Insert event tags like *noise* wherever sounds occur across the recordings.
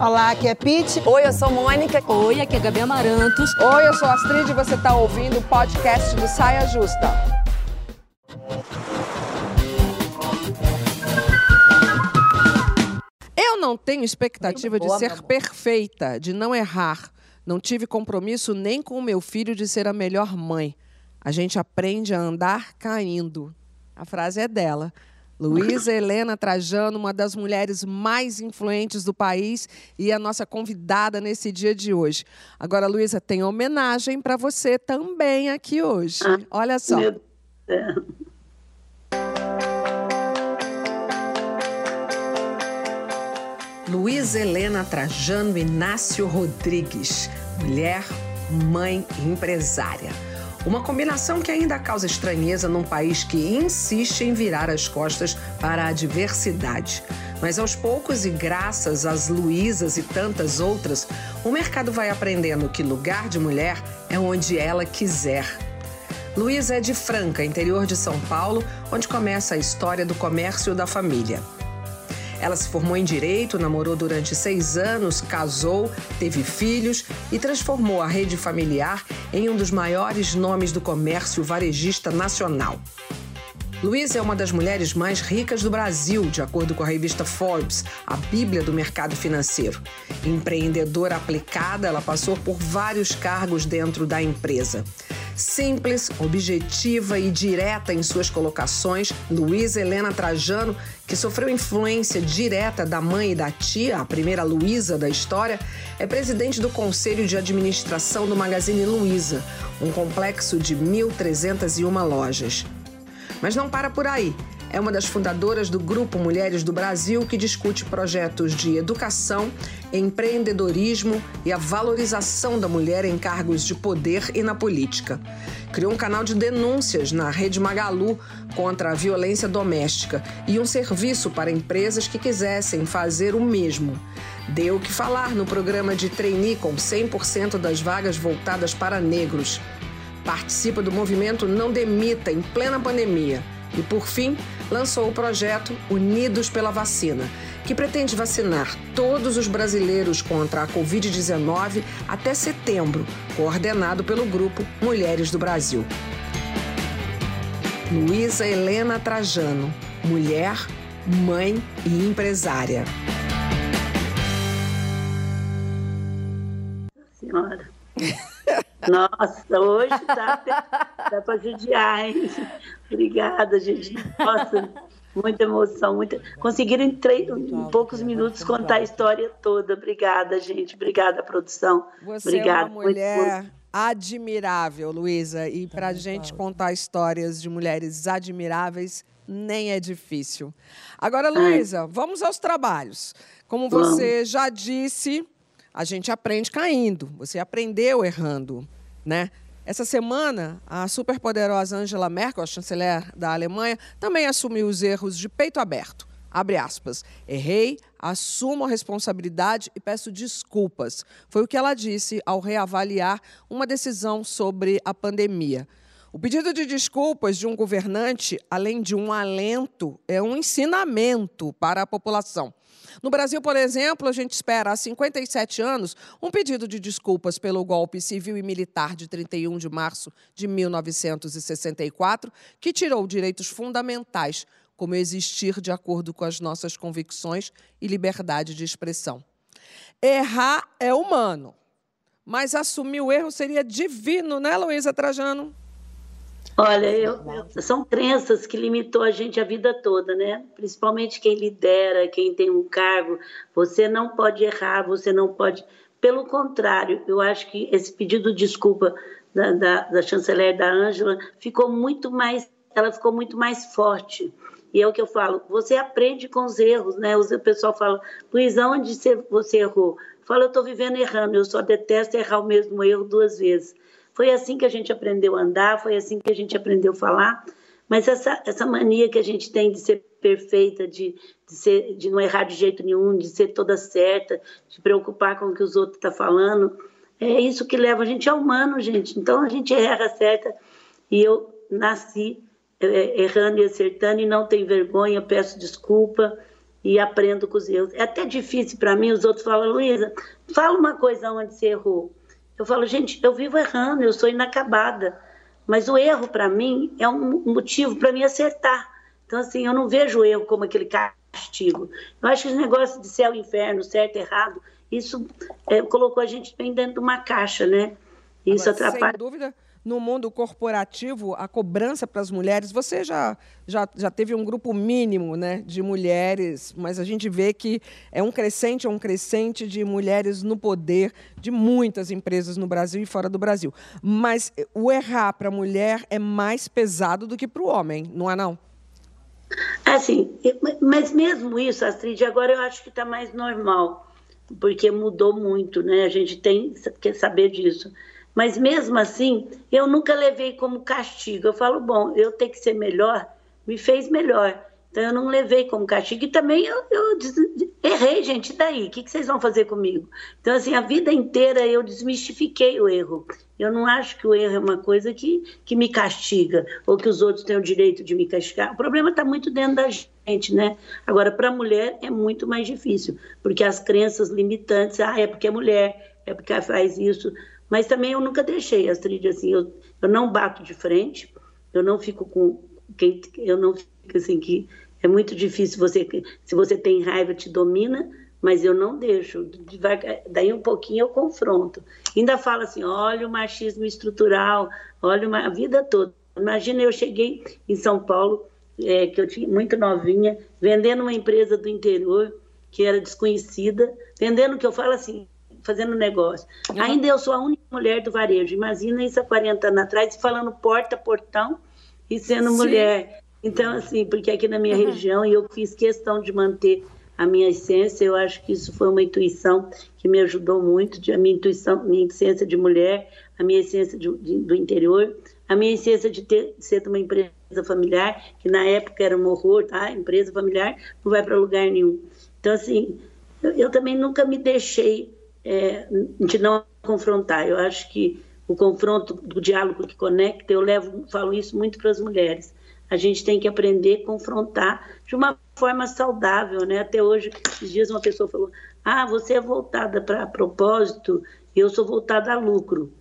Olá, aqui é Pete. Oi, eu sou Mônica. Oi, aqui é Gabi Amarantos. Oi, eu sou Astrid e você está ouvindo o podcast do Saia Justa. Eu não tenho expectativa de ser perfeita, de não errar. Não tive compromisso nem com o meu filho de ser a melhor mãe. A gente aprende a andar caindo. A frase é dela. Luísa Helena Trajano, uma das mulheres mais influentes do país e a nossa convidada nesse dia de hoje. Agora, Luísa, tem homenagem para você também aqui hoje. Ah, Olha só. Meu Deus. Luísa Helena Trajano Inácio Rodrigues, mulher, mãe e empresária. Uma combinação que ainda causa estranheza num país que insiste em virar as costas para a diversidade. Mas aos poucos, e graças às Luísas e tantas outras, o mercado vai aprendendo que lugar de mulher é onde ela quiser. Luísa é de Franca, interior de São Paulo, onde começa a história do comércio da família. Ela se formou em direito, namorou durante seis anos, casou, teve filhos e transformou a rede familiar em um dos maiores nomes do comércio varejista nacional. Luísa é uma das mulheres mais ricas do Brasil, de acordo com a revista Forbes, a Bíblia do mercado financeiro. Empreendedora aplicada, ela passou por vários cargos dentro da empresa. Simples, objetiva e direta em suas colocações, Luísa Helena Trajano, que sofreu influência direta da mãe e da tia, a primeira Luísa da história, é presidente do Conselho de Administração do Magazine Luiza, um complexo de 1.301 lojas. Mas não para por aí é uma das fundadoras do Grupo Mulheres do Brasil, que discute projetos de educação, empreendedorismo e a valorização da mulher em cargos de poder e na política. Criou um canal de denúncias na Rede Magalu contra a violência doméstica e um serviço para empresas que quisessem fazer o mesmo. Deu o que falar no programa de trainee com 100% das vagas voltadas para negros. Participa do movimento Não Demita em plena pandemia e, por fim, lançou o projeto Unidos pela Vacina, que pretende vacinar todos os brasileiros contra a Covid-19 até setembro, coordenado pelo grupo Mulheres do Brasil. Luísa Helena Trajano, mulher, mãe e empresária. Senhora. *laughs* Nossa, hoje tá, dá *laughs* para judiar, hein? *laughs* Obrigada, gente. Nossa, muita emoção. Muita... Conseguiram em, três, em poucos minutos contar a história toda. Obrigada, gente. Obrigada, produção. Você Obrigada. é uma mulher admirável, Luísa. E para a gente contar histórias de mulheres admiráveis, nem é difícil. Agora, Luísa, vamos aos trabalhos. Como você já disse, a gente aprende caindo. Você aprendeu errando, né? Essa semana, a superpoderosa Angela Merkel, a chanceler da Alemanha, também assumiu os erros de peito aberto. Abre aspas. Errei, assumo a responsabilidade e peço desculpas. Foi o que ela disse ao reavaliar uma decisão sobre a pandemia. O pedido de desculpas de um governante, além de um alento, é um ensinamento para a população. No Brasil, por exemplo, a gente espera há 57 anos um pedido de desculpas pelo golpe civil e militar de 31 de março de 1964, que tirou direitos fundamentais, como existir de acordo com as nossas convicções e liberdade de expressão. Errar é humano, mas assumir o erro seria divino, né, Luísa Trajano? Olha, eu, eu, são crenças que limitou a gente a vida toda, né? Principalmente quem lidera, quem tem um cargo. Você não pode errar, você não pode. Pelo contrário, eu acho que esse pedido de desculpa da, da, da chanceler da Ângela ficou muito mais, ela ficou muito mais forte. E é o que eu falo, você aprende com os erros, né? O pessoal fala, Luiz, onde você errou? Fala, eu estou vivendo errando, eu só detesto errar o mesmo erro duas vezes. Foi assim que a gente aprendeu a andar, foi assim que a gente aprendeu a falar. Mas essa, essa mania que a gente tem de ser perfeita, de, de, ser, de não errar de jeito nenhum, de ser toda certa, de preocupar com o que os outros estão tá falando, é isso que leva a gente a humano, gente. Então a gente erra certa. E eu nasci é, errando e acertando e não tenho vergonha, peço desculpa. e aprendo com os erros. É até difícil para mim, os outros falam, Luísa, fala uma coisa onde você errou. Eu falo, gente, eu vivo errando, eu sou inacabada. Mas o erro, para mim, é um motivo para mim acertar. Então, assim, eu não vejo o erro como aquele castigo. Eu acho que esse negócio de céu e inferno, certo e errado, isso é, colocou a gente bem dentro de uma caixa, né? Isso Agora, atrapalha. Sem dúvida, no mundo corporativo, a cobrança para as mulheres, você já, já, já teve um grupo mínimo né, de mulheres, mas a gente vê que é um crescente, é um crescente de mulheres no poder de muitas empresas no Brasil e fora do Brasil. Mas o errar para a mulher é mais pesado do que para o homem, não é não? Assim, mas mesmo isso, Astrid, agora eu acho que está mais normal, porque mudou muito, né? A gente tem que saber disso. Mas mesmo assim, eu nunca levei como castigo. Eu falo, bom, eu tenho que ser melhor, me fez melhor. Então eu não levei como castigo. E também eu, eu errei, gente, e daí? O que, que vocês vão fazer comigo? Então, assim, a vida inteira eu desmistifiquei o erro. Eu não acho que o erro é uma coisa que, que me castiga, ou que os outros têm o direito de me castigar. O problema está muito dentro da gente, né? Agora, para a mulher é muito mais difícil, porque as crenças limitantes, ah, é porque é mulher, é porque faz isso. Mas também eu nunca deixei, Astrid, assim, eu, eu não bato de frente, eu não fico com quem, eu não fico assim que é muito difícil você, se você tem raiva, te domina, mas eu não deixo. Daí um pouquinho eu confronto. Ainda falo assim: olha o machismo estrutural, olha uma, a vida toda. Imagina, eu cheguei em São Paulo, é, que eu tinha muito novinha, vendendo uma empresa do interior que era desconhecida, vendendo que eu falo assim, fazendo negócio. Uhum. Ainda eu sou a única mulher do varejo. Imagina isso há 40 anos atrás, falando porta, portão e sendo Sim. mulher. Então, assim, porque aqui na minha uhum. região, e eu fiz questão de manter a minha essência, eu acho que isso foi uma intuição que me ajudou muito, a minha intuição, minha essência de mulher, a minha essência de, de, do interior, a minha essência de, ter, de ser de uma empresa familiar, que na época era um horror, tá? Empresa familiar não vai para lugar nenhum. Então, assim, eu, eu, também nunca me deixei é, de não confrontar. Eu acho que o confronto, do diálogo que conecta, eu levo, falo isso muito para as mulheres a gente tem que aprender a confrontar de uma forma saudável, né? Até hoje, esses dias uma pessoa falou: "Ah, você é voltada para propósito e eu sou voltada a lucro".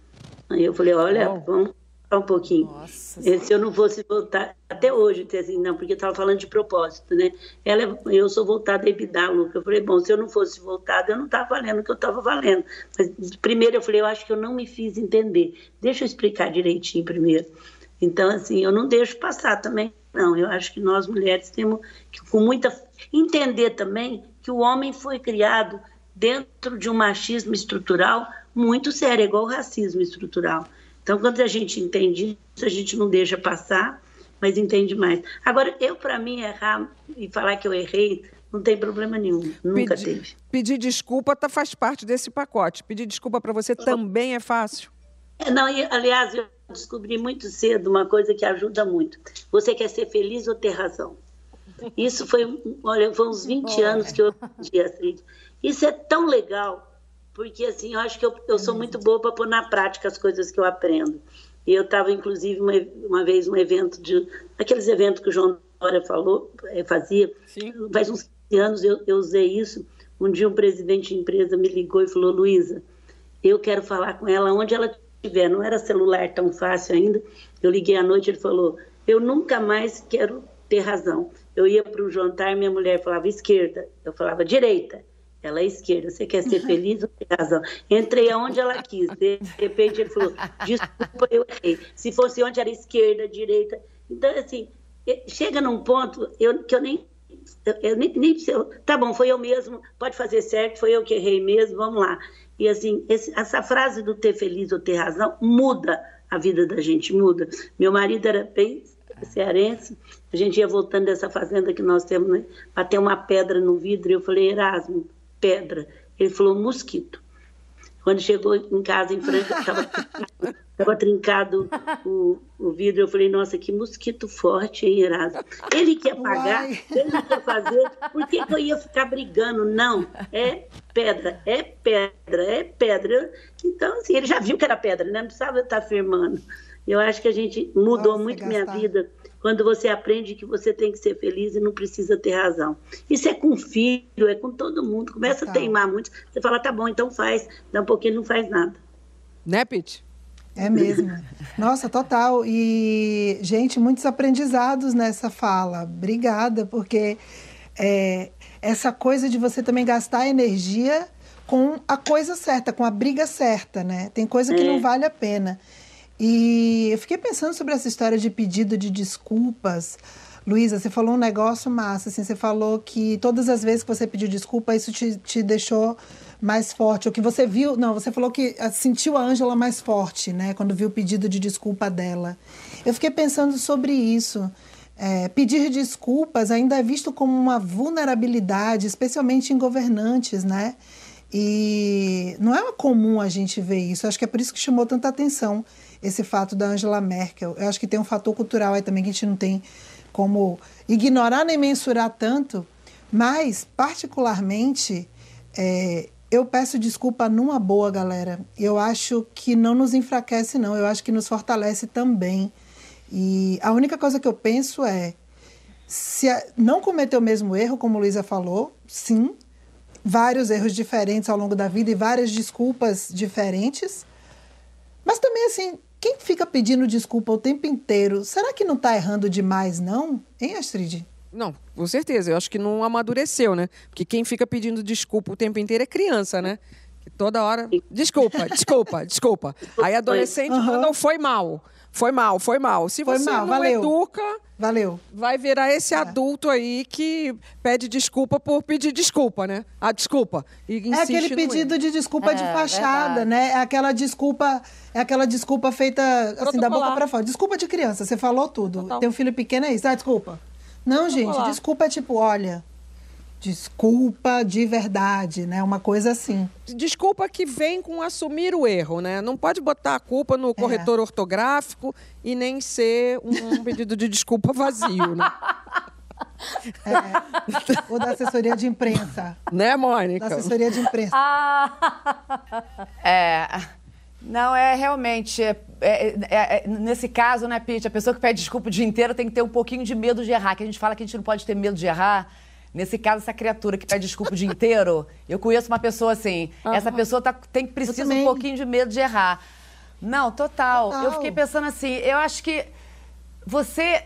Aí eu falei: "Olha, vamos um pouquinho. Nossa, se eu não fosse voltar até hoje, assim, não, porque estava falando de propósito, né? Ela, eu sou voltada a evitar lucro. Eu falei, bom, se eu não fosse voltada, eu não estava valendo o que eu estava valendo. Mas primeiro eu falei, eu acho que eu não me fiz entender. Deixa eu explicar direitinho primeiro. Então, assim, eu não deixo passar também, não. Eu acho que nós mulheres temos que, com muita. entender também que o homem foi criado dentro de um machismo estrutural muito sério, igual o racismo estrutural. Então, quando a gente entende isso, a gente não deixa passar, mas entende mais. Agora, eu, para mim, errar e falar que eu errei, não tem problema nenhum. Nunca pedir, teve. Pedir desculpa tá, faz parte desse pacote. Pedir desculpa para você também é fácil. É, não, e, aliás, eu descobri muito cedo uma coisa que ajuda muito. Você quer ser feliz ou ter razão? Isso foi, olha, foi uns 20 anos que eu aprendi, Astrid. Isso é tão legal, porque assim, eu acho que eu, eu sou muito boa para pôr na prática as coisas que eu aprendo. E eu estava, inclusive, uma, uma vez um evento de. aqueles eventos que o João Dória falou, eh, fazia. Sim. Faz uns 15 anos eu, eu usei isso. Um dia um presidente de empresa me ligou e falou: Luísa, eu quero falar com ela onde ela tiver, não era celular tão fácil ainda. Eu liguei à noite, ele falou: Eu nunca mais quero ter razão. Eu ia para o jantar, minha mulher falava esquerda, eu falava direita. Ela é esquerda, você quer ser feliz ou ter razão? Entrei aonde ela quis. De repente ele falou: Desculpa, eu errei. Se fosse onde era esquerda, direita. Então, assim, chega num ponto eu, que eu nem eu nem, nem eu, tá bom, foi eu mesmo, pode fazer certo, foi eu que errei mesmo, vamos lá. E assim, esse, essa frase do ter feliz ou ter razão muda a vida da gente, muda. Meu marido era bem cearense, a gente ia voltando dessa fazenda que nós temos, né? Bateu uma pedra no vidro, e eu falei, Erasmo, pedra. Ele falou, mosquito. Quando chegou em casa, em Franca, estava Estava *laughs* trincado o, o vidro. Eu falei, nossa, que mosquito forte, hein, Erasmo? Ele quer pagar, Uai. ele quer fazer, por que, que eu ia ficar brigando? Não, é pedra, é pedra, é pedra. Então, assim, ele já viu que era pedra, né? Não precisava estar afirmando. Eu acho que a gente mudou nossa, muito minha vida quando você aprende que você tem que ser feliz e não precisa ter razão. Isso é com filho, é com todo mundo. Começa Total. a teimar muito, você fala, tá bom, então faz. Dá um pouquinho, não faz nada. Né, Pete? É mesmo. Nossa, total. E, gente, muitos aprendizados nessa fala. Obrigada, porque é, essa coisa de você também gastar energia com a coisa certa, com a briga certa, né? Tem coisa que é. não vale a pena. E eu fiquei pensando sobre essa história de pedido de desculpas. Luísa, você falou um negócio massa, assim, você falou que todas as vezes que você pediu desculpa, isso te, te deixou mais forte, ou que você viu, não, você falou que ah, sentiu a Ângela mais forte, né, quando viu o pedido de desculpa dela. Eu fiquei pensando sobre isso. É, pedir desculpas ainda é visto como uma vulnerabilidade, especialmente em governantes, né? E não é comum a gente ver isso. Acho que é por isso que chamou tanta atenção esse fato da Angela Merkel. Eu acho que tem um fator cultural aí também que a gente não tem como ignorar nem mensurar tanto, mas, particularmente, é, eu peço desculpa numa boa, galera. Eu acho que não nos enfraquece, não. Eu acho que nos fortalece também. E a única coisa que eu penso é: se não cometer o mesmo erro, como Luísa falou, sim, vários erros diferentes ao longo da vida e várias desculpas diferentes. Mas também, assim, quem fica pedindo desculpa o tempo inteiro, será que não está errando demais, não? Hein, Astrid? Não, com certeza. Eu acho que não amadureceu, né? Porque quem fica pedindo desculpa o tempo inteiro é criança, né? Que toda hora. Desculpa, *laughs* desculpa, desculpa. Aí adolescente uhum. não foi mal. Foi mal, foi mal. Se foi você mal, não valeu. educa, valeu. Vai virar esse é. adulto aí que pede desculpa por pedir desculpa, né? A desculpa. E é aquele pedido de desculpa é, de fachada, verdade. né? É aquela desculpa, é aquela desculpa feita assim da boca para fora. Desculpa de criança, você falou tudo. Total. Tem um filho pequeno é isso. Ah, desculpa. Não, gente, desculpa é tipo, olha, desculpa de verdade, né? Uma coisa assim. Desculpa que vem com assumir o erro, né? Não pode botar a culpa no é. corretor ortográfico e nem ser um pedido de desculpa vazio, né? *laughs* É. Ou da assessoria de imprensa. Né, Mônica? Da assessoria de imprensa. Ah. *laughs* É. Não, é realmente. É, é, é, é, nesse caso, né, Pete, a pessoa que pede desculpa o dia inteiro tem que ter um pouquinho de medo de errar. Que a gente fala que a gente não pode ter medo de errar. Nesse caso, essa criatura que pede desculpa o dia inteiro, eu conheço uma pessoa assim. Uhum. Essa pessoa tá, tem, precisa um pouquinho de medo de errar. Não, total. total. Eu fiquei pensando assim, eu acho que você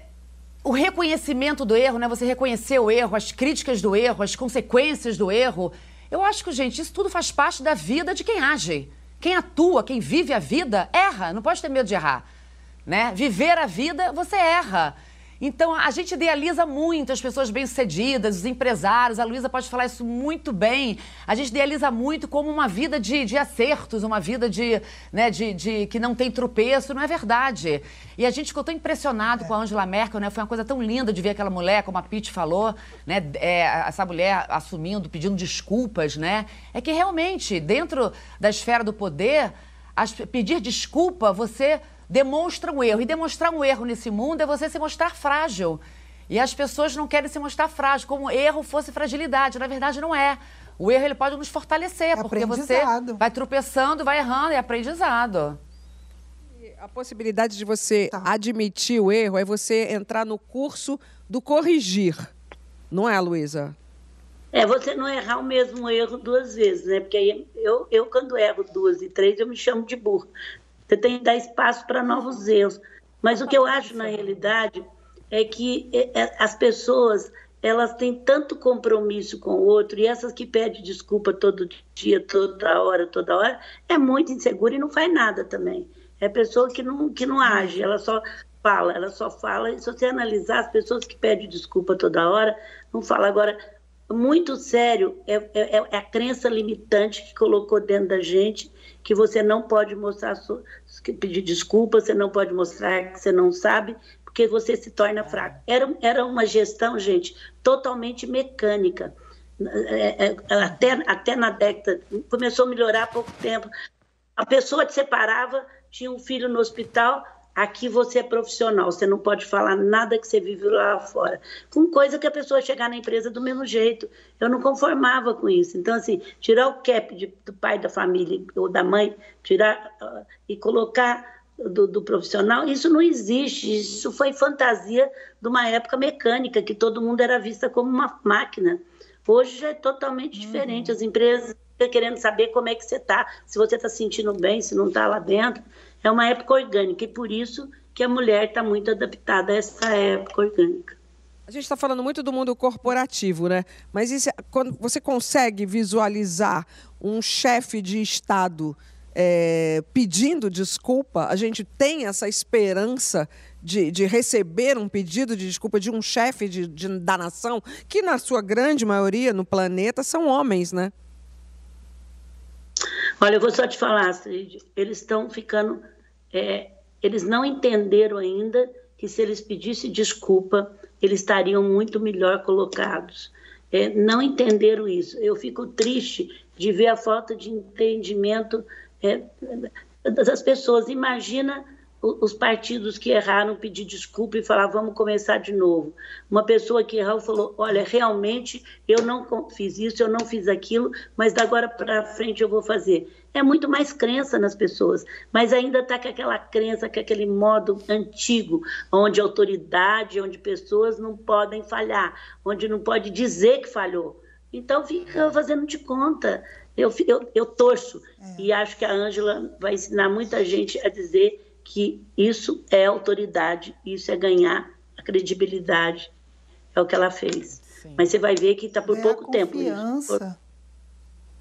o reconhecimento do erro, né? Você reconhecer o erro, as críticas do erro, as consequências do erro. Eu acho que, gente, isso tudo faz parte da vida de quem age. Quem atua, quem vive a vida, erra. Não pode ter medo de errar. Né? Viver a vida, você erra. Então, a gente idealiza muito as pessoas bem-sucedidas, os empresários. A Luísa pode falar isso muito bem. A gente idealiza muito como uma vida de, de acertos, uma vida de, né, de, de, que não tem tropeço. Não é verdade. E a gente ficou tão impressionado é. com a Angela Merkel, né? Foi uma coisa tão linda de ver aquela mulher, como a Pete falou, né? É, essa mulher assumindo, pedindo desculpas, né? É que realmente, dentro da esfera do poder, as, pedir desculpa, você demonstra um erro. E demonstrar um erro nesse mundo é você se mostrar frágil. E as pessoas não querem se mostrar frágil, como erro fosse fragilidade. Na verdade, não é. O erro ele pode nos fortalecer, é porque você vai tropeçando, vai errando, é aprendizado. A possibilidade de você tá. admitir o erro é você entrar no curso do corrigir. Não é, Luísa? É, você não errar o mesmo erro duas vezes, né? Porque eu, eu, quando erro duas e três, eu me chamo de burro. Você tem que dar espaço para novos erros. Mas o que eu acho na realidade é que é, é, as pessoas elas têm tanto compromisso com o outro e essas que pedem desculpa todo dia, toda hora, toda hora, é muito insegura e não faz nada também. É pessoa que não, que não age, ela só fala, ela só fala. E se você analisar as pessoas que pedem desculpa toda hora, não fala. Agora, muito sério é, é, é a crença limitante que colocou dentro da gente que você não pode mostrar, pedir desculpa, você não pode mostrar que você não sabe, porque você se torna fraco. Era, era uma gestão, gente, totalmente mecânica. É, é, até, até na década, começou a melhorar há pouco tempo. A pessoa te separava, tinha um filho no hospital, Aqui você é profissional, você não pode falar nada que você vive lá fora. Com coisa que a pessoa chegar na empresa do mesmo jeito. Eu não conformava com isso. Então, assim, tirar o cap de, do pai da família ou da mãe, tirar uh, e colocar do, do, profissional, isso não existe, isso foi fantasia de uma época mecânica, que todo mundo era vista como uma máquina. Hoje é totalmente uhum. diferente, as empresas ficam querendo saber como é que você está, se você está sentindo bem, se não está lá dentro. É uma época orgânica e por isso que a mulher está muito adaptada a essa época orgânica. A gente está falando muito do mundo corporativo, né? Mas isso, quando você consegue visualizar um chefe de Estado é, pedindo desculpa, a gente tem essa esperança de, de, receber um pedido de desculpa de um chefe de, de, da nação, que na sua grande maioria no planeta são homens, né? Olha, eu vou só te falar, Astrid, eles estão ficando. É, eles não entenderam ainda que se eles pedissem desculpa, eles estariam muito melhor colocados. É, não entenderam isso. Eu fico triste de ver a falta de entendimento é, das pessoas. Imagina os partidos que erraram pedir desculpa e falar vamos começar de novo. Uma pessoa que errou falou, olha, realmente eu não fiz isso, eu não fiz aquilo, mas da agora para frente eu vou fazer. É muito mais crença nas pessoas, mas ainda está com aquela crença, com aquele modo antigo, onde autoridade, onde pessoas não podem falhar, onde não pode dizer que falhou. Então fica fazendo de conta. Eu, eu, eu torço é. e acho que a Ângela vai ensinar muita gente a dizer que isso é autoridade, isso é ganhar a credibilidade. É o que ela fez. Sim. Mas você vai ver que está por ganhar pouco confiança. tempo. Isso.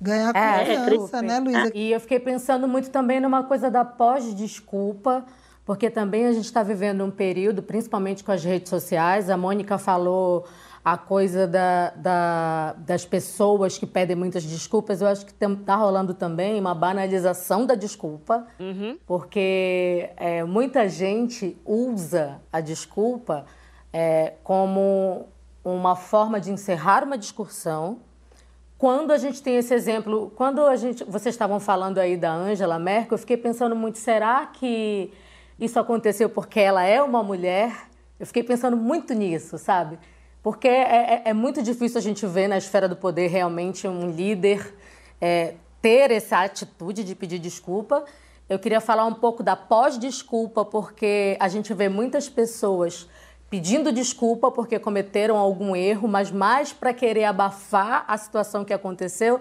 Ganhar é, confiança, é, né, Luísa? E eu fiquei pensando muito também numa coisa da pós-desculpa, porque também a gente está vivendo um período, principalmente com as redes sociais. A Mônica falou a coisa da, da, das pessoas que pedem muitas desculpas, eu acho que está rolando também uma banalização da desculpa, uhum. porque é, muita gente usa a desculpa é, como uma forma de encerrar uma discussão. Quando a gente tem esse exemplo, quando a gente, vocês estavam falando aí da Angela Merkel, eu fiquei pensando muito, será que isso aconteceu porque ela é uma mulher? Eu fiquei pensando muito nisso, sabe? Porque é, é, é, muito difícil a gente ver na esfera do poder realmente um líder é, ter essa atitude de pedir desculpa. Eu queria falar um pouco da pós-desculpa, porque a gente vê muitas pessoas pedindo desculpa porque cometeram algum erro, mas mais para querer abafar a situação que aconteceu.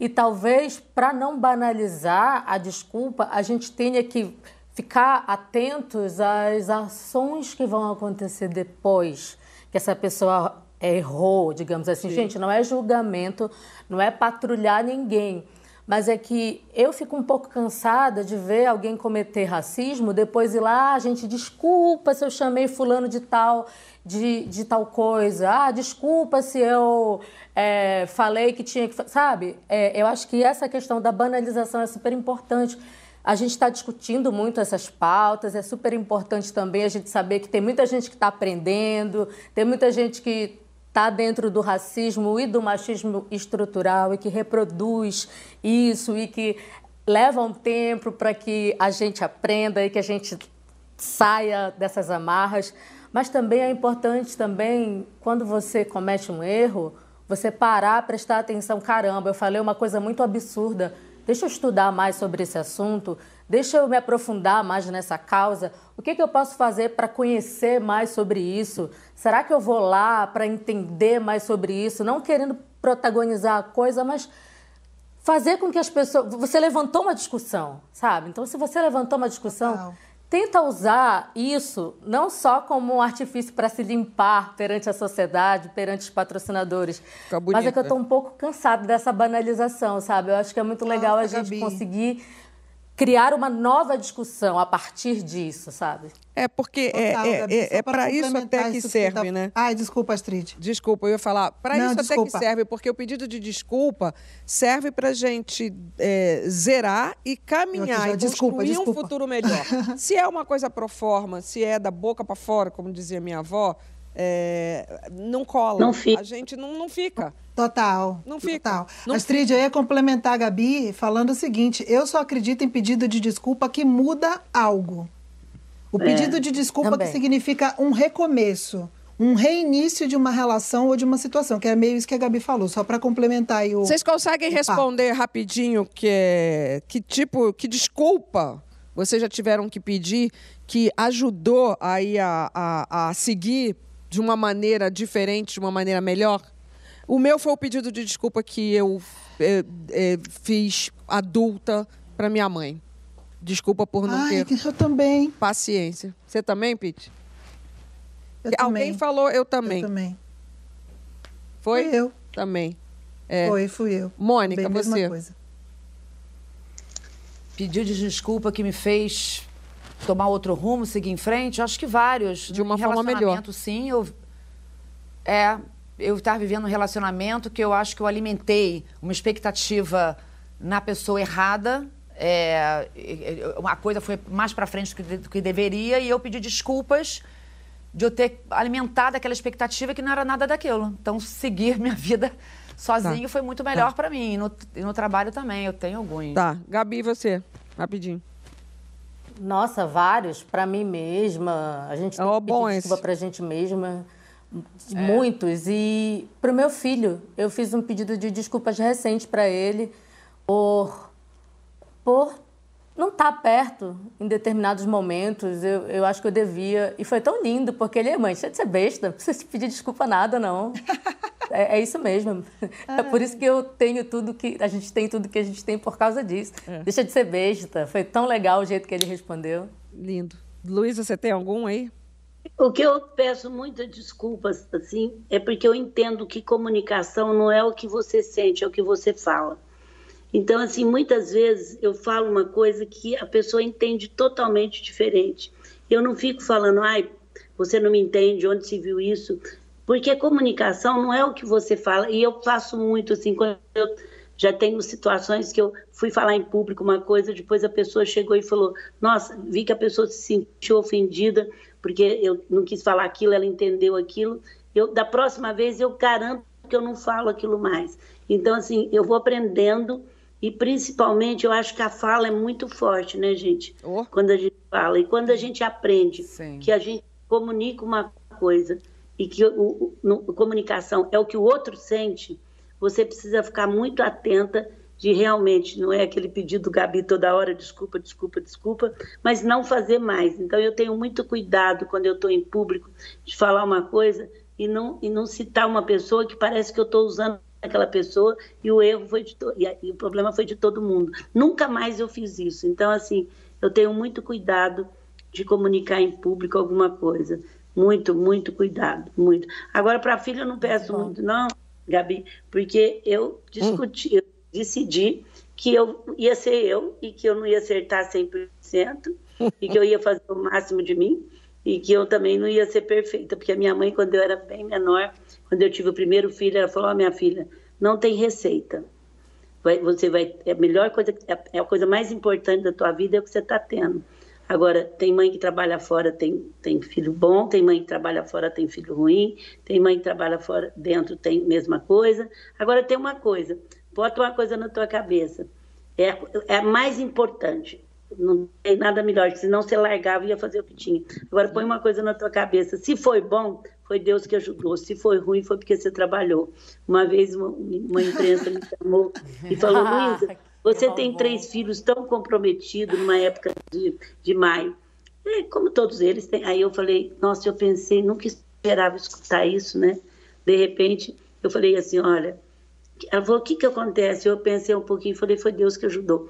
E talvez para não banalizar a desculpa, a gente tenha que ficar atentos às ações que vão acontecer depois que essa pessoa errou, digamos assim. Sim. Gente, não é julgamento, não é patrulhar ninguém. Mas é que eu fico um pouco cansada de ver alguém cometer racismo, depois ir lá, ah, gente, desculpa se eu chamei fulano de tal, de, de tal coisa. Ah, desculpa se eu é, falei que tinha que. Sabe? É, eu acho que essa questão da banalização é super importante. A gente está discutindo muito essas pautas, é super importante também a gente saber que tem muita gente que está aprendendo, tem muita gente que está dentro do racismo e do machismo estrutural e que reproduz isso e que leva um tempo para que a gente aprenda e que a gente saia dessas amarras. Mas também é importante também, quando você comete um erro, você parar, prestar atenção. Caramba, eu falei uma coisa muito absurda deixa eu estudar mais sobre esse assunto, deixa eu me aprofundar mais nessa causa. O que, que eu posso fazer para conhecer mais sobre isso? Será que eu vou lá para entender mais sobre isso? Não querendo protagonizar a coisa, mas fazer com que as pessoas. Você levantou uma discussão, sabe? Então, se você levantou uma discussão tenta usar isso não só como um artifício para se limpar perante a sociedade, perante os patrocinadores, bonito, mas é que eu estou um pouco cansado dessa banalização, sabe? Eu acho que é muito legal Nossa, a gente Gabi. conseguir criar uma nova discussão a partir disso, sabe? É porque é, Total, é, é, é para isso até que serve, que tá... né? Ai, desculpa, Astrid. Desculpa, eu ia falar. Para isso desculpa. até que serve, porque o pedido de desculpa serve para gente é, zerar e caminhar e desculpa, construir desculpa. um futuro melhor. *laughs* se é uma coisa pro forma, se é da boca para fora, como dizia minha avó, é, não cola. Não fica. A gente não, não fica. Total. Não fica. Total. Não Astrid, fica. eu ia complementar a Gabi falando o seguinte: eu só acredito em pedido de desculpa que muda algo. O é, pedido de desculpa também. que significa um recomeço um reinício de uma relação ou de uma situação, que é meio isso que a Gabi falou, só para complementar aí o. Vocês conseguem responder rapidinho que, que tipo, que desculpa vocês já tiveram que pedir que ajudou aí a, a, a seguir de uma maneira diferente, de uma maneira melhor? O meu foi o pedido de desculpa que eu é, é, fiz adulta para minha mãe. Desculpa por não Ai, ter eu também. paciência. Você também, Pete? Eu Alguém também. falou eu também. Eu também. Foi? Fui eu. Também. É. Foi, fui eu. Mônica, Bem, mesma você. coisa. Pediu de desculpa que me fez tomar outro rumo, seguir em frente. Eu acho que vários. De uma Em forma melhor. Sim, eu. É, eu estar vivendo um relacionamento que eu acho que eu alimentei uma expectativa na pessoa errada. É, é, uma coisa foi mais para frente do que, do que deveria e eu pedi desculpas de eu ter alimentado aquela expectativa que não era nada daquilo. Então, seguir minha vida sozinho Tá. foi muito melhor para mim. E no, e no trabalho também, eu tenho alguns. Tá. Gabi, você. Rapidinho. Nossa, vários. Para mim mesma. A gente tem Ó, que pedir desculpa pra gente mesma. Muitos. E pro meu filho, eu fiz um pedido de desculpas recente para ele por, por não estar perto em determinados momentos. Eu, eu acho que eu devia. E foi tão lindo, porque ele é mãe, de ser besta, não precisa pedir desculpa nada, não. *laughs* É, é isso mesmo. É por isso que eu tenho tudo que. A gente tem tudo que a gente tem por causa disso. Deixa de ser besta. Foi tão legal o jeito que ele respondeu. Lindo. Luísa, você tem algum aí? O que eu peço muitas desculpas, assim, é porque eu entendo que comunicação não é o que você sente, é o que você fala. Então, assim, muitas vezes eu falo uma coisa que a pessoa entende totalmente diferente. Eu não fico falando, ai, você não me entende, onde se viu isso? Porque comunicação não é o que você fala. E eu faço muito, assim, quando eu já tenho situações que eu fui falar em público uma coisa, depois a pessoa chegou e falou: Nossa, vi que a pessoa se sentiu ofendida porque eu não quis falar aquilo, ela entendeu aquilo. Eu, da próxima vez eu garanto que eu não falo aquilo mais. Então, assim, eu vou aprendendo e principalmente eu acho que a fala é muito forte, né, gente? Oh. Quando a gente fala. E quando a gente aprende Sim. que a gente comunica uma coisa e que o, o- no- comunicação é o que o outro sente, você precisa ficar muito atenta de realmente, não é aquele pedido do Gabi toda hora, desculpa, desculpa, desculpa, mas não fazer mais. Então eu tenho muito cuidado quando eu estou em público de falar uma coisa e não, e não citar uma pessoa que parece que eu estou usando aquela pessoa e o erro foi de e o problema foi de todo mundo. Nunca mais eu fiz isso. Então assim, eu tenho muito cuidado de comunicar em público alguma coisa. Muito, muito cuidado, muito. Agora, para a filha, eu não peço muito, não, Gabi, porque eu discuti, eu decidi que eu ia ser eu e que eu não ia acertar 100% e que eu ia fazer o máximo de mim e que eu também não ia ser perfeita, porque a minha mãe, quando eu era bem menor, quando eu tive o primeiro filho, ela falou: Ó, minha filha, não tem receita. Vai- você vai é a melhor coisa é- é a coisa mais importante da tua vida é o que você está tendo agora tem mãe que trabalha fora tem tem filho bom tem mãe que trabalha fora tem filho ruim tem mãe que trabalha fora dentro tem mesma coisa agora tem uma coisa bota uma coisa na tua cabeça é a- é mais importante não tem nada melhor, senão você largava e ia fazer o que tinha. Agora põe uma coisa na tua cabeça. Se foi bom, foi Deus que ajudou. Se foi ruim, foi porque você trabalhou. Uma vez uma, uma imprensa me chamou e falou, *laughs* Luísa, você tem três filhos tão comprometidos numa época de, de maio. É, como todos eles têm. Aí eu falei, nossa, eu pensei, nunca esperava escutar isso, né? De repente, eu falei assim, olha, falou, o que que acontece? Eu pensei um pouquinho e falei, foi Deus que ajudou.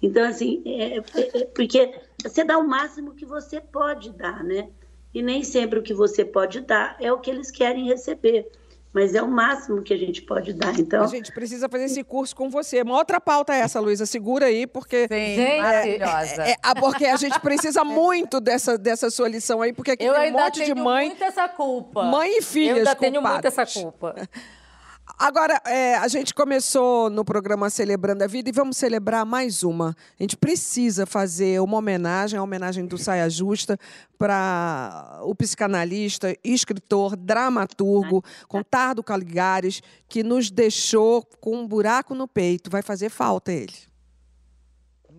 Então, assim, é, é- é porque você dá o máximo que você pode dar, né? E nem sempre o que você pode dar é o que eles querem receber, mas é o máximo que a gente pode dar. Então, A gente precisa fazer esse curso com você. Uma outra pauta é essa, Luísa. Segura aí, porque. Sim, Gente, maravilhosa. É, ah, porque a gente precisa muito dessa, dessa sua lição aí, porque aqui Eu tem um ainda monte tenho de mãe. muito essa culpa. mãe e filhas Eu ainda tenho muito culpadas. essa culpa. *laughs* Agora, é, a gente começou no programa Celebrando a Vida e vamos celebrar mais uma. A gente precisa fazer uma homenagem, a homenagem do Saia Justa, para o psicanalista, escritor, dramaturgo, Contardo Caligares, que nos deixou com um buraco no peito. Vai fazer falta ele.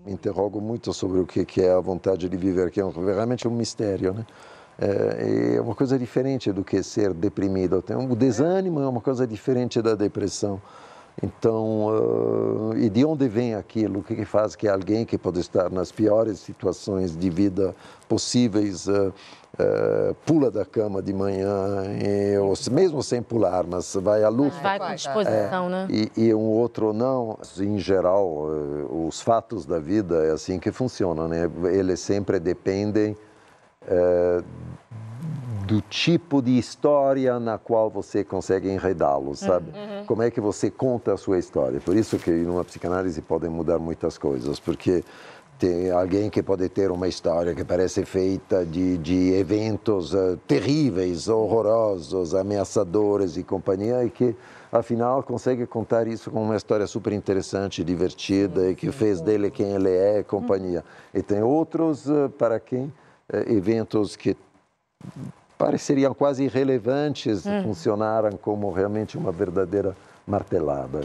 Me interrogo muito sobre o que é a vontade de viver, que é realmente um mistério, né? É, é uma coisa diferente do que ser deprimido. O desânimo é uma coisa diferente da depressão. Então, e de onde vem aquilo, o que, que faz que alguém que pode estar nas piores situações de vida possíveis uh, uh, pula da cama de manhã, e, ou mesmo sem pular, mas vai à luta. Vai com disposição, é, né? E, e, um outro não. Em geral, uh, os fatos da vida é assim que funcionam, né? Eles sempre dependem do tipo de história na qual você consegue enredá-lo, sabe? Uhum. Como é que você conta a sua história. Por isso que numa psicanálise podem mudar muitas coisas, porque tem alguém que pode ter uma história que parece feita de, de eventos uh, terríveis, horrorosos, ameaçadores e companhia, e que afinal consegue contar isso com uma história super interessante, divertida, e que fez dele quem ele é, e companhia. E tem outros uh, para quem eventos que pareceriam quase irrelevantes hum. funcionaram como realmente uma verdadeira martelada.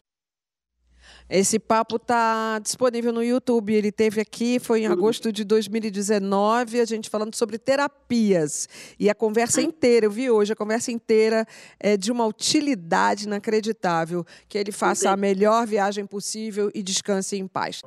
Esse papo está disponível no YouTube. Ele teve aqui, foi em agosto de 2019, a gente falando sobre terapias. E a conversa inteira, eu vi hoje, a conversa inteira é de uma utilidade inacreditável. Que ele faça a melhor viagem possível e descanse em paz.